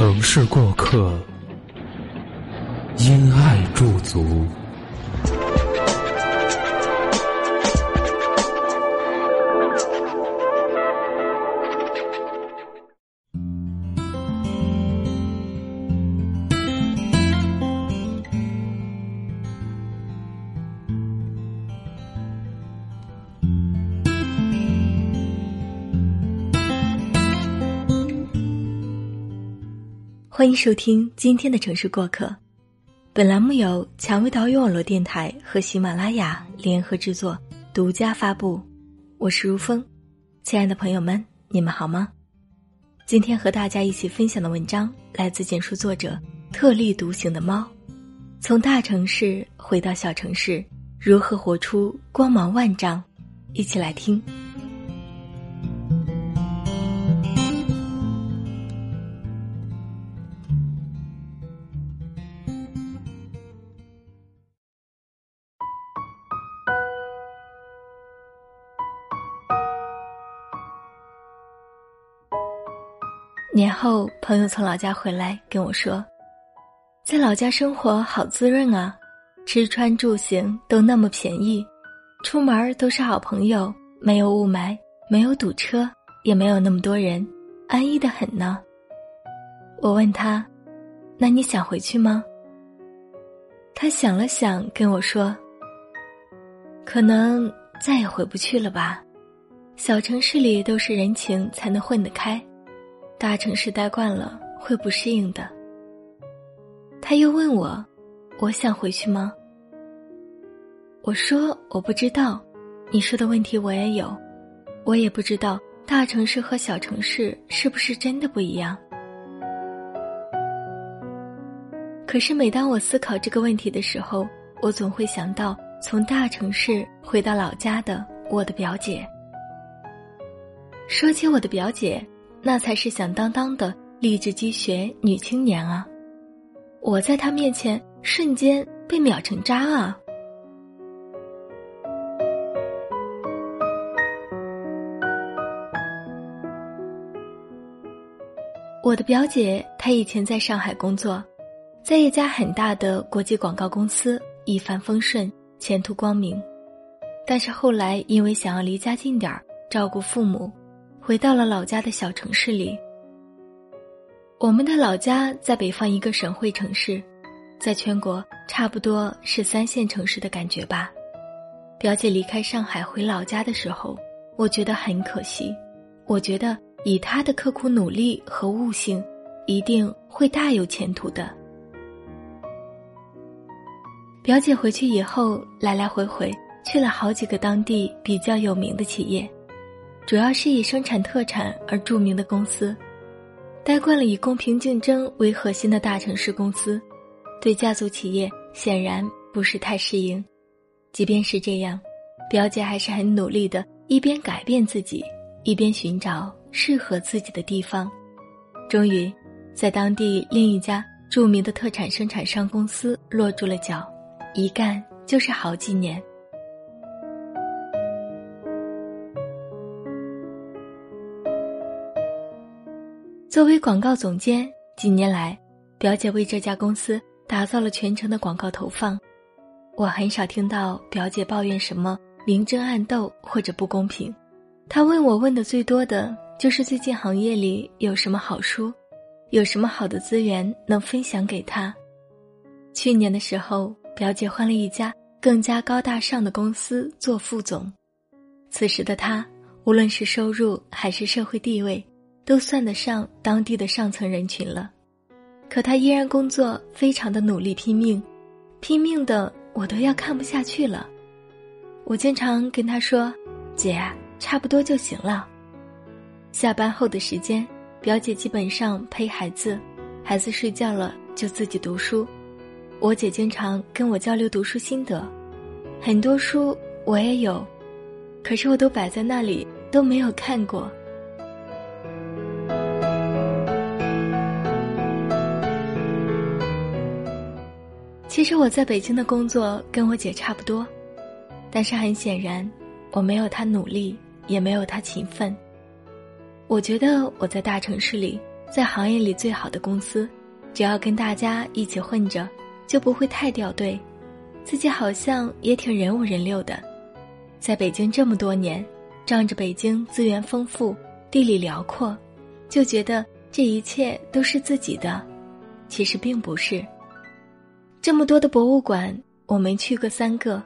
城市过客，因爱驻足。欢迎收听今天的城市过客，本栏目由蔷薇岛屿网络电台和喜马拉雅联合制作，独家发布。我是如风，亲爱的朋友们，你们好吗？今天和大家一起分享的文章来自简书作者特立独行的猫，从大城市回到小城市，如何活出光芒万丈？一起来听。年后，朋友从老家回来跟我说，在老家生活好滋润啊，吃穿住行都那么便宜，出门都是好朋友，没有雾霾，没有堵车，也没有那么多人，安逸的很呢。我问他：“那你想回去吗？”他想了想跟我说：“可能再也回不去了吧，小城市里都是人情才能混得开。”大城市待惯了会不适应的。他又问我：“我想回去吗？”我说：“我不知道。”你说的问题我也有，我也不知道大城市和小城市是不是真的不一样。可是每当我思考这个问题的时候，我总会想到从大城市回到老家的我的表姐。说起我的表姐。那才是响当当的励志积学女青年啊！我在她面前瞬间被秒成渣啊！我的表姐她以前在上海工作，在一家很大的国际广告公司，一帆风顺，前途光明。但是后来因为想要离家近点儿，照顾父母。回到了老家的小城市里。我们的老家在北方一个省会城市，在全国差不多是三线城市的感觉吧。表姐离开上海回老家的时候，我觉得很可惜。我觉得以她的刻苦努力和悟性，一定会大有前途的。表姐回去以后，来来回回去了好几个当地比较有名的企业。主要是以生产特产而著名的公司，待惯了以公平竞争为核心的大城市公司，对家族企业显然不是太适应。即便是这样，表姐还是很努力的，一边改变自己，一边寻找适合自己的地方。终于，在当地另一家著名的特产生产商公司落住了脚，一干就是好几年。作为广告总监，几年来，表姐为这家公司打造了全程的广告投放。我很少听到表姐抱怨什么明争暗斗或者不公平。她问我问的最多的就是最近行业里有什么好书，有什么好的资源能分享给她。去年的时候，表姐换了一家更加高大上的公司做副总。此时的她，无论是收入还是社会地位。都算得上当地的上层人群了，可他依然工作非常的努力拼命，拼命的我都要看不下去了。我经常跟他说：“姐，差不多就行了。”下班后的时间，表姐基本上陪孩子，孩子睡觉了就自己读书。我姐经常跟我交流读书心得，很多书我也有，可是我都摆在那里都没有看过。其实我在北京的工作跟我姐差不多，但是很显然，我没有她努力，也没有她勤奋。我觉得我在大城市里，在行业里最好的公司，只要跟大家一起混着，就不会太掉队。自己好像也挺人五人六的，在北京这么多年，仗着北京资源丰富、地理辽阔，就觉得这一切都是自己的，其实并不是。这么多的博物馆，我没去过三个；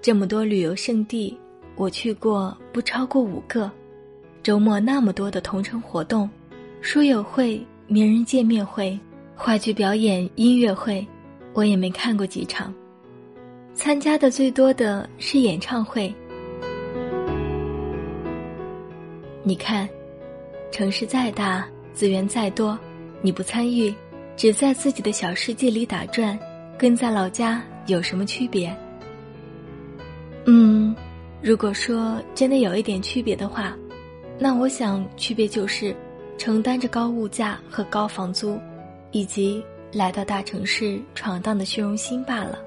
这么多旅游胜地，我去过不超过五个。周末那么多的同城活动，书友会、名人见面会、话剧表演、音乐会，我也没看过几场。参加的最多的是演唱会。你看，城市再大，资源再多，你不参与，只在自己的小世界里打转。跟在老家有什么区别？嗯，如果说真的有一点区别的话，那我想区别就是承担着高物价和高房租，以及来到大城市闯荡的虚荣心罢了。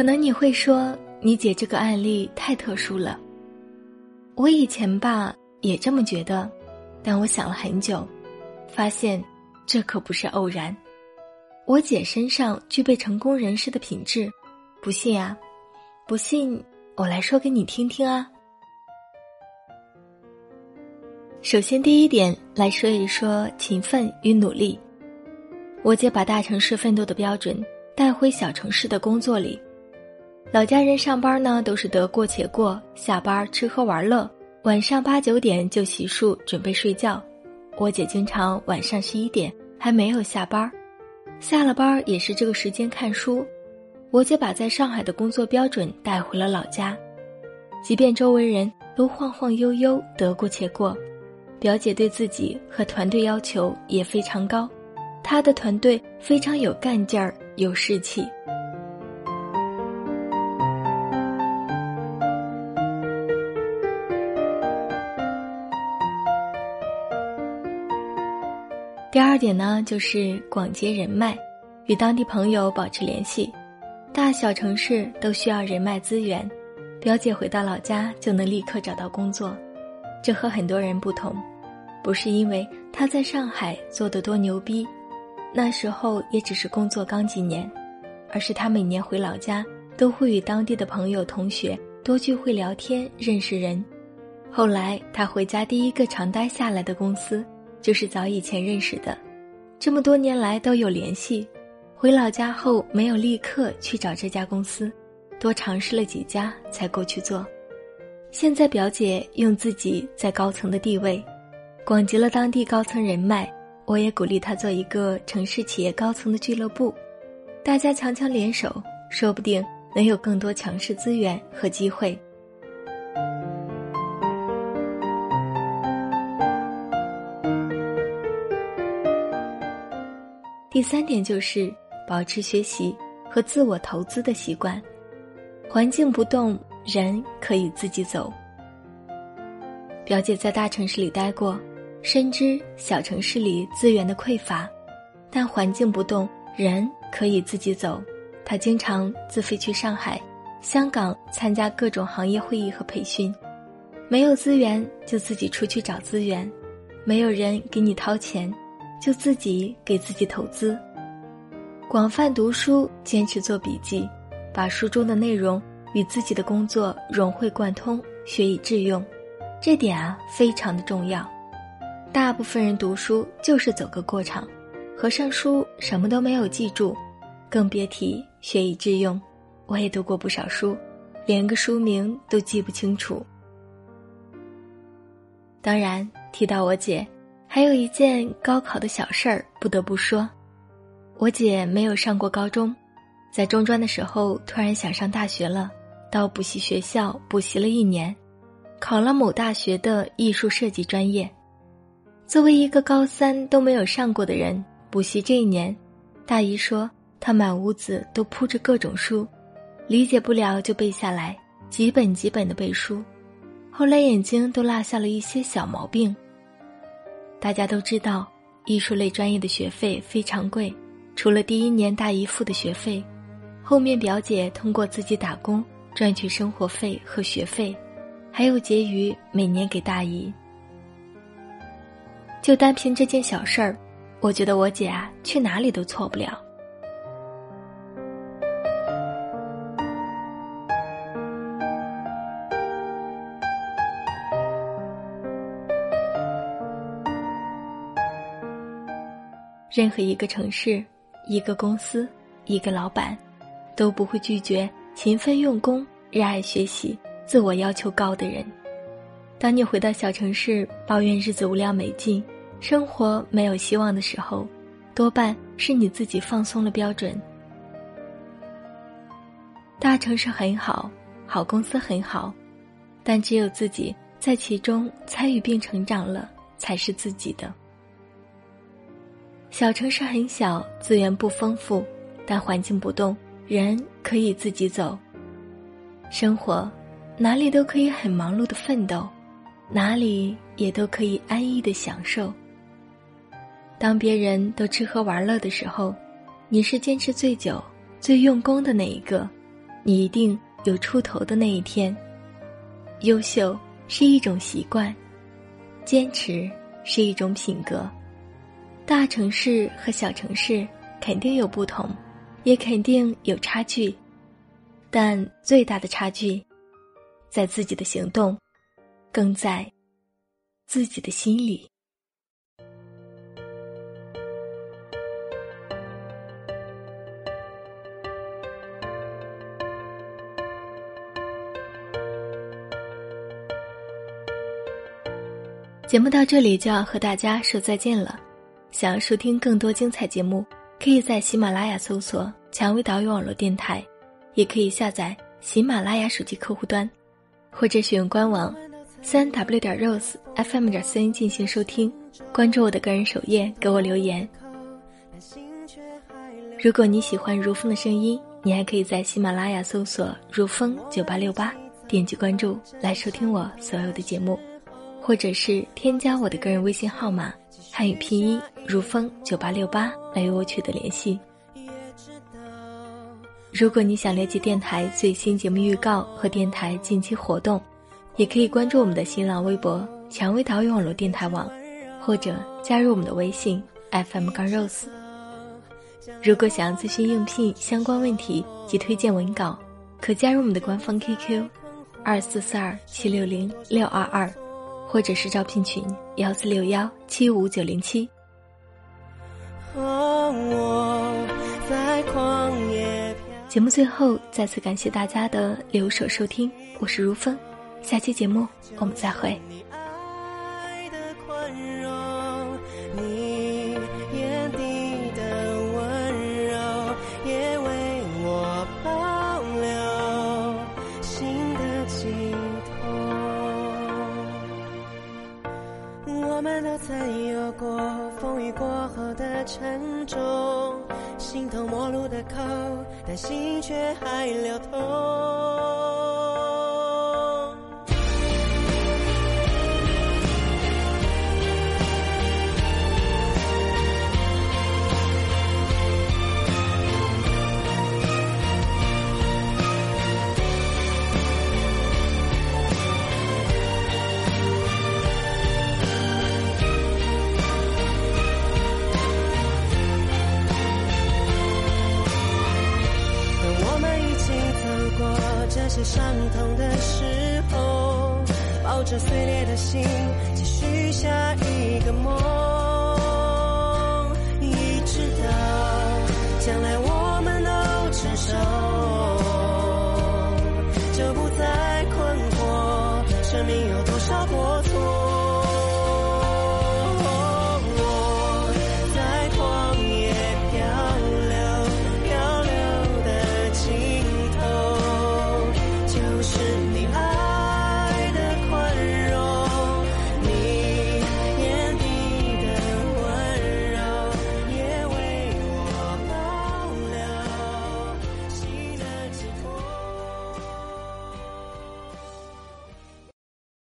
可能你会说，你姐这个案例太特殊了。我以前吧也这么觉得，但我想了很久，发现这可不是偶然。我姐身上具备成功人士的品质，不信啊？不信，我来说给你听听啊。首先，第一点来说一说勤奋与努力。我姐把大城市奋斗的标准带回小城市的工作里。老家人上班呢，都是得过且过，下班吃喝玩乐，晚上八九点就洗漱准备睡觉。我姐经常晚上十一点还没有下班，下了班也是这个时间看书。我姐把在上海的工作标准带回了老家，即便周围人都晃晃悠悠得过且过，表姐对自己和团队要求也非常高，她的团队非常有干劲儿，有士气。第二点呢，就是广结人脉，与当地朋友保持联系。大小城市都需要人脉资源，表姐回到老家就能立刻找到工作，这和很多人不同，不是因为她在上海做得多牛逼，那时候也只是工作刚几年，而是她每年回老家都会与当地的朋友同学多聚会聊天，认识人。后来她回家第一个常待下来的公司。就是早以前认识的，这么多年来都有联系。回老家后没有立刻去找这家公司，多尝试了几家才过去做。现在表姐用自己在高层的地位，广结了当地高层人脉。我也鼓励她做一个城市企业高层的俱乐部，大家强强联手，说不定能有更多强势资源和机会。第三点就是保持学习和自我投资的习惯。环境不动，人可以自己走。表姐在大城市里待过，深知小城市里资源的匮乏，但环境不动，人可以自己走。她经常自费去上海、香港参加各种行业会议和培训。没有资源就自己出去找资源，没有人给你掏钱。就自己给自己投资，广泛读书，坚持做笔记，把书中的内容与自己的工作融会贯通，学以致用，这点啊非常的重要。大部分人读书就是走个过场，合上书什么都没有记住，更别提学以致用。我也读过不少书，连个书名都记不清楚。当然，提到我姐。还有一件高考的小事儿，不得不说，我姐没有上过高中，在中专的时候突然想上大学了，到补习学校补习了一年，考了某大学的艺术设计专业。作为一个高三都没有上过的人，补习这一年，大姨说她满屋子都铺着各种书，理解不了就背下来，几本几本的背书，后来眼睛都落下了一些小毛病。大家都知道，艺术类专业的学费非常贵，除了第一年大姨付的学费，后面表姐通过自己打工赚取生活费和学费，还有结余每年给大姨。就单凭这件小事儿，我觉得我姐啊去哪里都错不了。任何一个城市、一个公司、一个老板，都不会拒绝勤奋用功、热爱学习、自我要求高的人。当你回到小城市抱怨日子无聊没劲、生活没有希望的时候，多半是你自己放松了标准。大城市很好，好公司很好，但只有自己在其中参与并成长了，才是自己的。小城市很小，资源不丰富，但环境不动，人可以自己走。生活，哪里都可以很忙碌的奋斗，哪里也都可以安逸的享受。当别人都吃喝玩乐的时候，你是坚持最久、最用功的那一个，你一定有出头的那一天。优秀是一种习惯，坚持是一种品格。大城市和小城市肯定有不同，也肯定有差距，但最大的差距，在自己的行动，更在自己的心里。节目到这里就要和大家说再见了。想要收听更多精彩节目，可以在喜马拉雅搜索“蔷薇岛屿网络电台”，也可以下载喜马拉雅手机客户端，或者使用官网三 w 点 rose fm 点 cn 进行收听。关注我的个人首页，给我留言。如果你喜欢如风的声音，你还可以在喜马拉雅搜索“如风九八六八”，点击关注来收听我所有的节目，或者是添加我的个人微信号码。汉语拼音如风九八六八来与我取得联系。如果你想了解电台最新节目预告和电台近期活动，也可以关注我们的新浪微博“蔷薇岛屿网络电台网”，或者加入我们的微信 FM 杠 rose。如果想要咨询应聘相关问题及推荐文稿，可加入我们的官方 QQ：二四四二七六零六二二。或者是招聘群幺四六幺七五九零七。节目最后再次感谢大家的留守收听，我是如风，下期节目我们再会。有过风雨过后的沉重，形同陌路的口，但心却还流通。伤痛的时候，抱着碎裂的心，继续下一个梦。